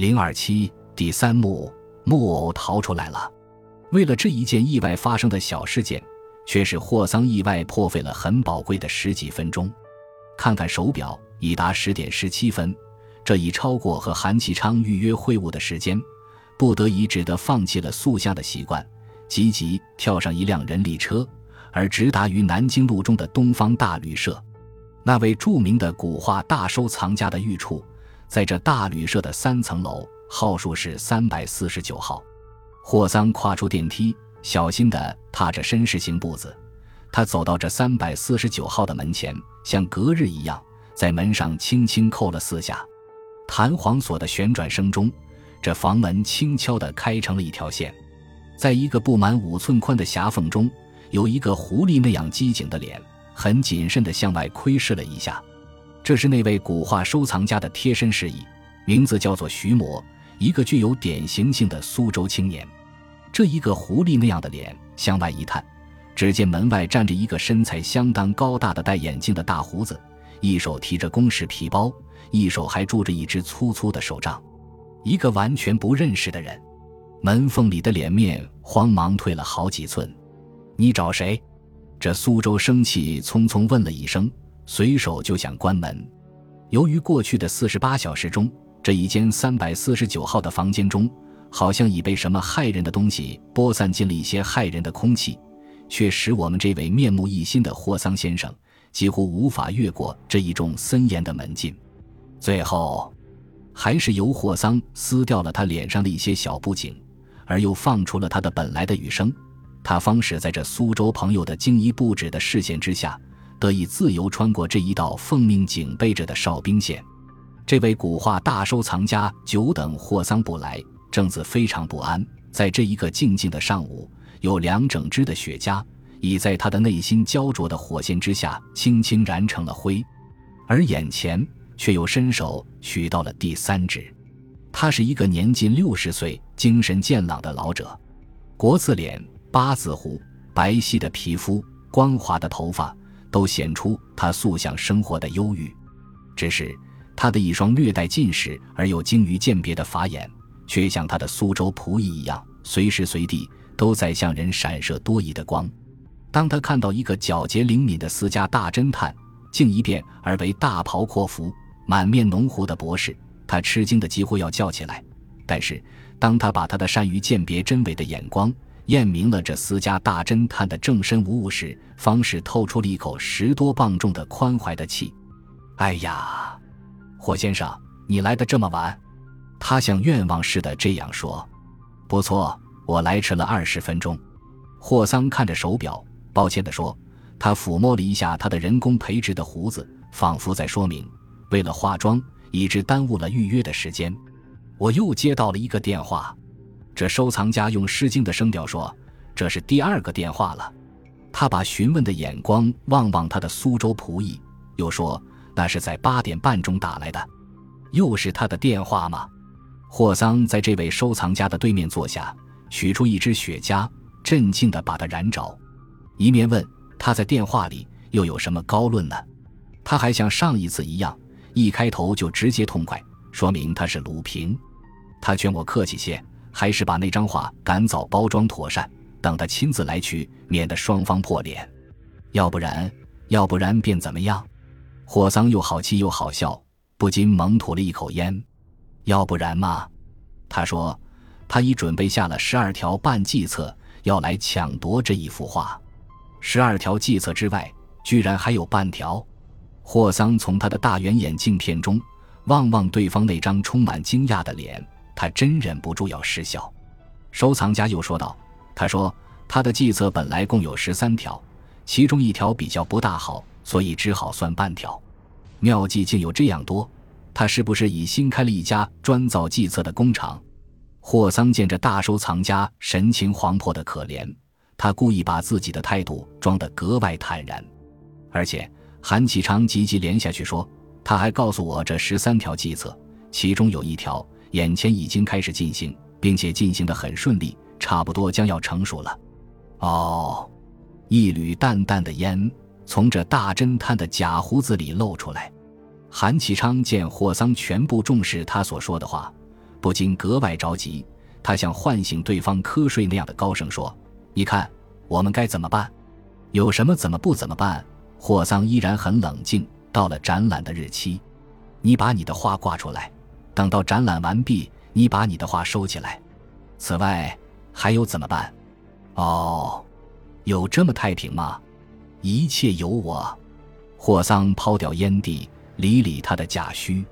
零二七第三幕，木偶逃出来了。为了这一件意外发生的小事件，却使霍桑意外破费了很宝贵的十几分钟。看看手表，已达十点十七分，这已超过和韩启昌预约会晤的时间，不得已只得放弃了塑像的习惯，急急跳上一辆人力车，而直达于南京路中的东方大旅社。那位著名的古画大收藏家的寓处，在这大旅社的三层楼，号数是三百四十九号。霍桑跨出电梯，小心地踏着绅士行步子，他走到这三百四十九号的门前，像隔日一样，在门上轻轻扣了四下。弹簧锁的旋转声中，这房门轻悄地开成了一条线。在一个不满五寸宽的狭缝中，有一个狐狸那样机警的脸。很谨慎地向外窥视了一下，这是那位古画收藏家的贴身侍役，名字叫做徐摩，一个具有典型性的苏州青年。这一个狐狸那样的脸向外一探，只见门外站着一个身材相当高大的戴眼镜的大胡子，一手提着公事皮包，一手还拄着一只粗粗的手杖，一个完全不认识的人。门缝里的脸面慌忙退了好几寸。你找谁？这苏州生气匆匆问了一声，随手就想关门。由于过去的四十八小时中，这一间三百四十九号的房间中，好像已被什么害人的东西播散进了一些害人的空气，却使我们这位面目一新的霍桑先生几乎无法越过这一众森严的门禁。最后，还是由霍桑撕掉了他脸上的一些小布景，而又放出了他的本来的语声。他方始在这苏州朋友的惊疑不止的视线之下，得以自由穿过这一道奉命警备着的哨兵线。这位古画大收藏家久等霍桑不来，正自非常不安。在这一个静静的上午，有两整支的雪茄已在他的内心焦灼的火线之下轻轻燃成了灰，而眼前却又伸手取到了第三支。他是一个年近六十岁、精神健朗的老者，国字脸。八字胡、白皙的皮肤、光滑的头发，都显出他素想生活的忧郁。只是他的一双略带近视而又精于鉴别的法眼，却像他的苏州仆役一样，随时随地都在向人闪射多疑的光。当他看到一个皎洁灵敏的私家大侦探，竟一变而为大袍阔服、满面浓胡的博士，他吃惊的几乎要叫起来。但是，当他把他的善于鉴别真伪的眼光，验明了这私家大侦探的正身无误时，方氏透出了一口十多磅重的宽怀的气。哎呀，霍先生，你来的这么晚，他像愿望似的这样说。不错，我来迟了二十分钟。霍桑看着手表，抱歉地说。他抚摸了一下他的人工培植的胡子，仿佛在说明，为了化妆，以致耽误了预约的时间。我又接到了一个电话。这收藏家用诗经的声调说：“这是第二个电话了。”他把询问的眼光望望他的苏州仆役，又说：“那是在八点半钟打来的，又是他的电话吗？”霍桑在这位收藏家的对面坐下，取出一支雪茄，镇静地把它燃着，一面问他在电话里又有什么高论呢？他还像上一次一样，一开头就直接痛快，说明他是鲁平。他劝我客气些。还是把那张画赶早包装妥善，等他亲自来取，免得双方破脸。要不然，要不然便怎么样？霍桑又好气又好笑，不禁猛吐了一口烟。要不然嘛，他说，他已准备下了十二条半计策，要来抢夺这一幅画。十二条计策之外，居然还有半条。霍桑从他的大圆眼镜片中望望对方那张充满惊讶的脸。他真忍不住要失笑，收藏家又说道：“他说他的计策本来共有十三条，其中一条比较不大好，所以只好算半条。妙计竟有这样多，他是不是已新开了一家专造计策的工厂？”霍桑见着大收藏家神情惶迫的可怜，他故意把自己的态度装得格外坦然。而且韩启昌急急连下去说：“他还告诉我这十三条计策，其中有一条。”眼前已经开始进行，并且进行的很顺利，差不多将要成熟了。哦，一缕淡淡的烟从这大侦探的假胡子里露出来。韩启昌见霍桑全部重视他所说的话，不禁格外着急。他像唤醒对方瞌睡那样的高声说：“你看，我们该怎么办？有什么怎么不怎么办？”霍桑依然很冷静。到了展览的日期，你把你的画挂出来；等到展览完毕，你把你的画收起来。此外，还有怎么办？哦，有这么太平吗？一切由我。霍桑抛掉烟蒂，理理他的假须。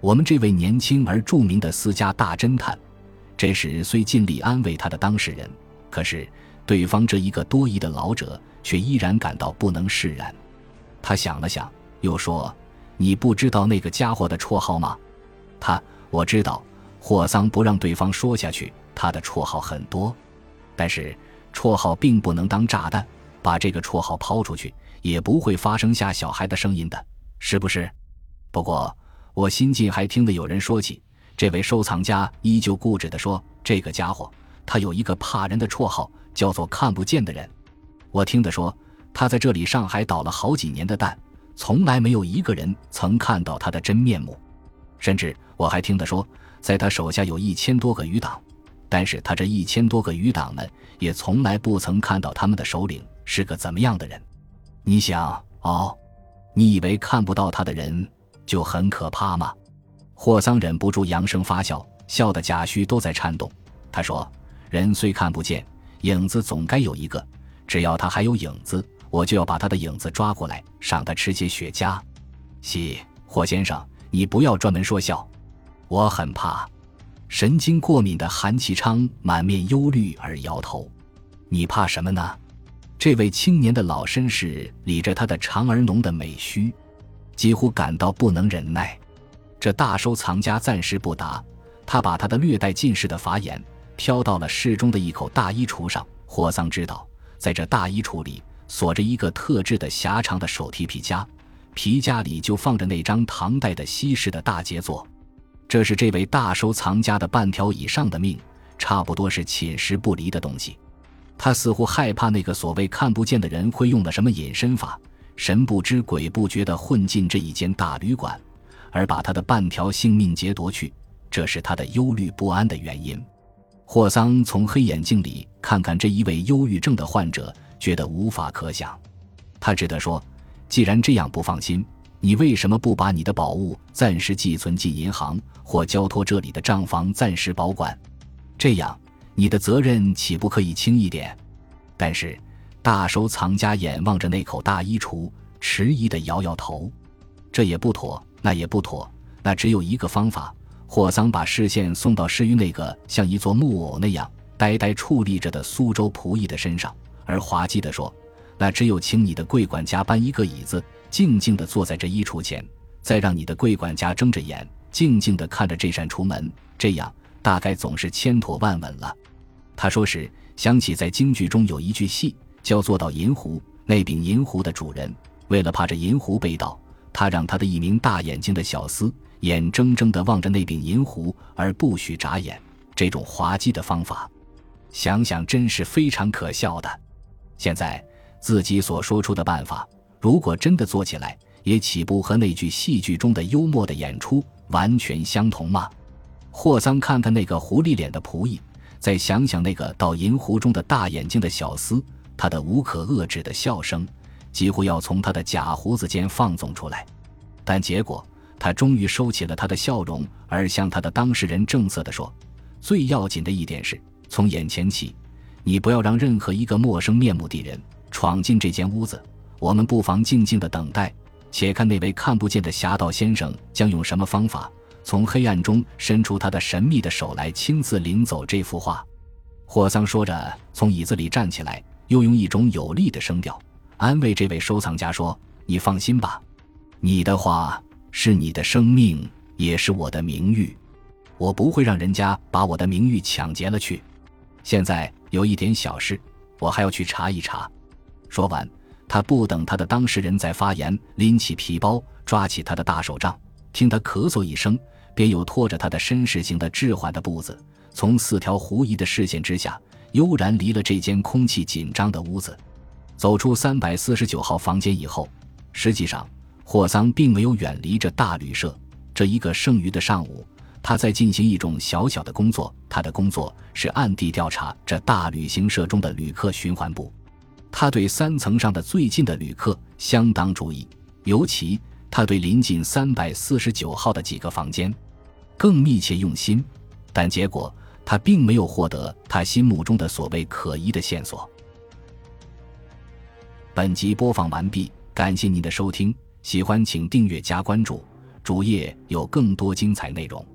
我们这位年轻而著名的私家大侦探。这时虽尽力安慰他的当事人，可是对方这一个多疑的老者却依然感到不能释然。他想了想，又说：“你不知道那个家伙的绰号吗？”他我知道。霍桑不让对方说下去。他的绰号很多，但是绰号并不能当炸弹，把这个绰号抛出去也不会发生吓小孩的声音的，是不是？不过我新近还听得有人说起。这位收藏家依旧固执地说：“这个家伙，他有一个怕人的绰号，叫做‘看不见的人’。我听他说，他在这里上海倒了好几年的蛋，从来没有一个人曾看到他的真面目。甚至我还听他说，在他手下有一千多个余党，但是他这一千多个余党们也从来不曾看到他们的首领是个怎么样的人。你想哦，你以为看不到他的人就很可怕吗？”霍桑忍不住扬声发笑，笑得假须都在颤动。他说：“人虽看不见，影子总该有一个。只要他还有影子，我就要把他的影子抓过来，赏他吃些雪茄。”西，霍先生，你不要专门说笑。我很怕。神经过敏的韩其昌满面忧虑而摇头。你怕什么呢？这位青年的老绅士理着他的长而浓的美须，几乎感到不能忍耐。这大收藏家暂时不答，他把他的略带近视的法眼飘到了室中的一口大衣橱上。霍桑知道，在这大衣橱里锁着一个特制的狭长的手提皮夹，皮夹里就放着那张唐代的西式的大杰作。这是这位大收藏家的半条以上的命，差不多是寝食不离的东西。他似乎害怕那个所谓看不见的人会用了什么隐身法，神不知鬼不觉地混进这一间大旅馆。而把他的半条性命劫夺去，这是他的忧虑不安的原因。霍桑从黑眼镜里看看这一位忧郁症的患者，觉得无法可想。他只得说：“既然这样不放心，你为什么不把你的宝物暂时寄存进银行，或交托这里的账房暂时保管？这样你的责任岂不可以轻一点？”但是大收藏家眼望着那口大衣橱，迟疑地摇摇头：“这也不妥。”那也不妥，那只有一个方法。霍桑把视线送到施于那个像一座木偶那样呆呆矗立着的苏州仆役的身上，而滑稽地说：“那只有请你的柜管家搬一个椅子，静静地坐在这衣橱前，再让你的柜管家睁着眼，静静地看着这扇橱门，这样大概总是千妥万稳了。”他说时想起在京剧中有一句戏，叫做“到银壶”，那柄银壶的主人为了怕这银壶被盗。他让他的一名大眼睛的小厮眼睁睁地望着那柄银壶而不许眨眼，这种滑稽的方法，想想真是非常可笑的。现在自己所说出的办法，如果真的做起来，也岂不和那句戏剧中的幽默的演出完全相同吗？霍桑看看那个狐狸脸的仆役，再想想那个倒银壶中的大眼睛的小厮，他的无可遏制的笑声。几乎要从他的假胡子间放纵出来，但结果他终于收起了他的笑容，而向他的当事人正色地说：“最要紧的一点是，从眼前起，你不要让任何一个陌生面目的人闯进这间屋子。我们不妨静静的等待，且看那位看不见的侠盗先生将用什么方法，从黑暗中伸出他的神秘的手来，亲自领走这幅画。”霍桑说着，从椅子里站起来，又用一种有力的声调。安慰这位收藏家说：“你放心吧，你的话是你的生命，也是我的名誉。我不会让人家把我的名誉抢劫了去。现在有一点小事，我还要去查一查。”说完，他不等他的当事人再发言，拎起皮包，抓起他的大手杖，听他咳嗽一声，便又拖着他的绅士型的滞缓的步子，从四条狐疑的视线之下，悠然离了这间空气紧张的屋子。走出三百四十九号房间以后，实际上霍桑并没有远离这大旅社。这一个剩余的上午，他在进行一种小小的工作，他的工作是暗地调查这大旅行社中的旅客循环部。他对三层上的最近的旅客相当注意，尤其他对临近三百四十九号的几个房间更密切用心。但结果，他并没有获得他心目中的所谓可疑的线索。本集播放完毕，感谢您的收听，喜欢请订阅加关注，主页有更多精彩内容。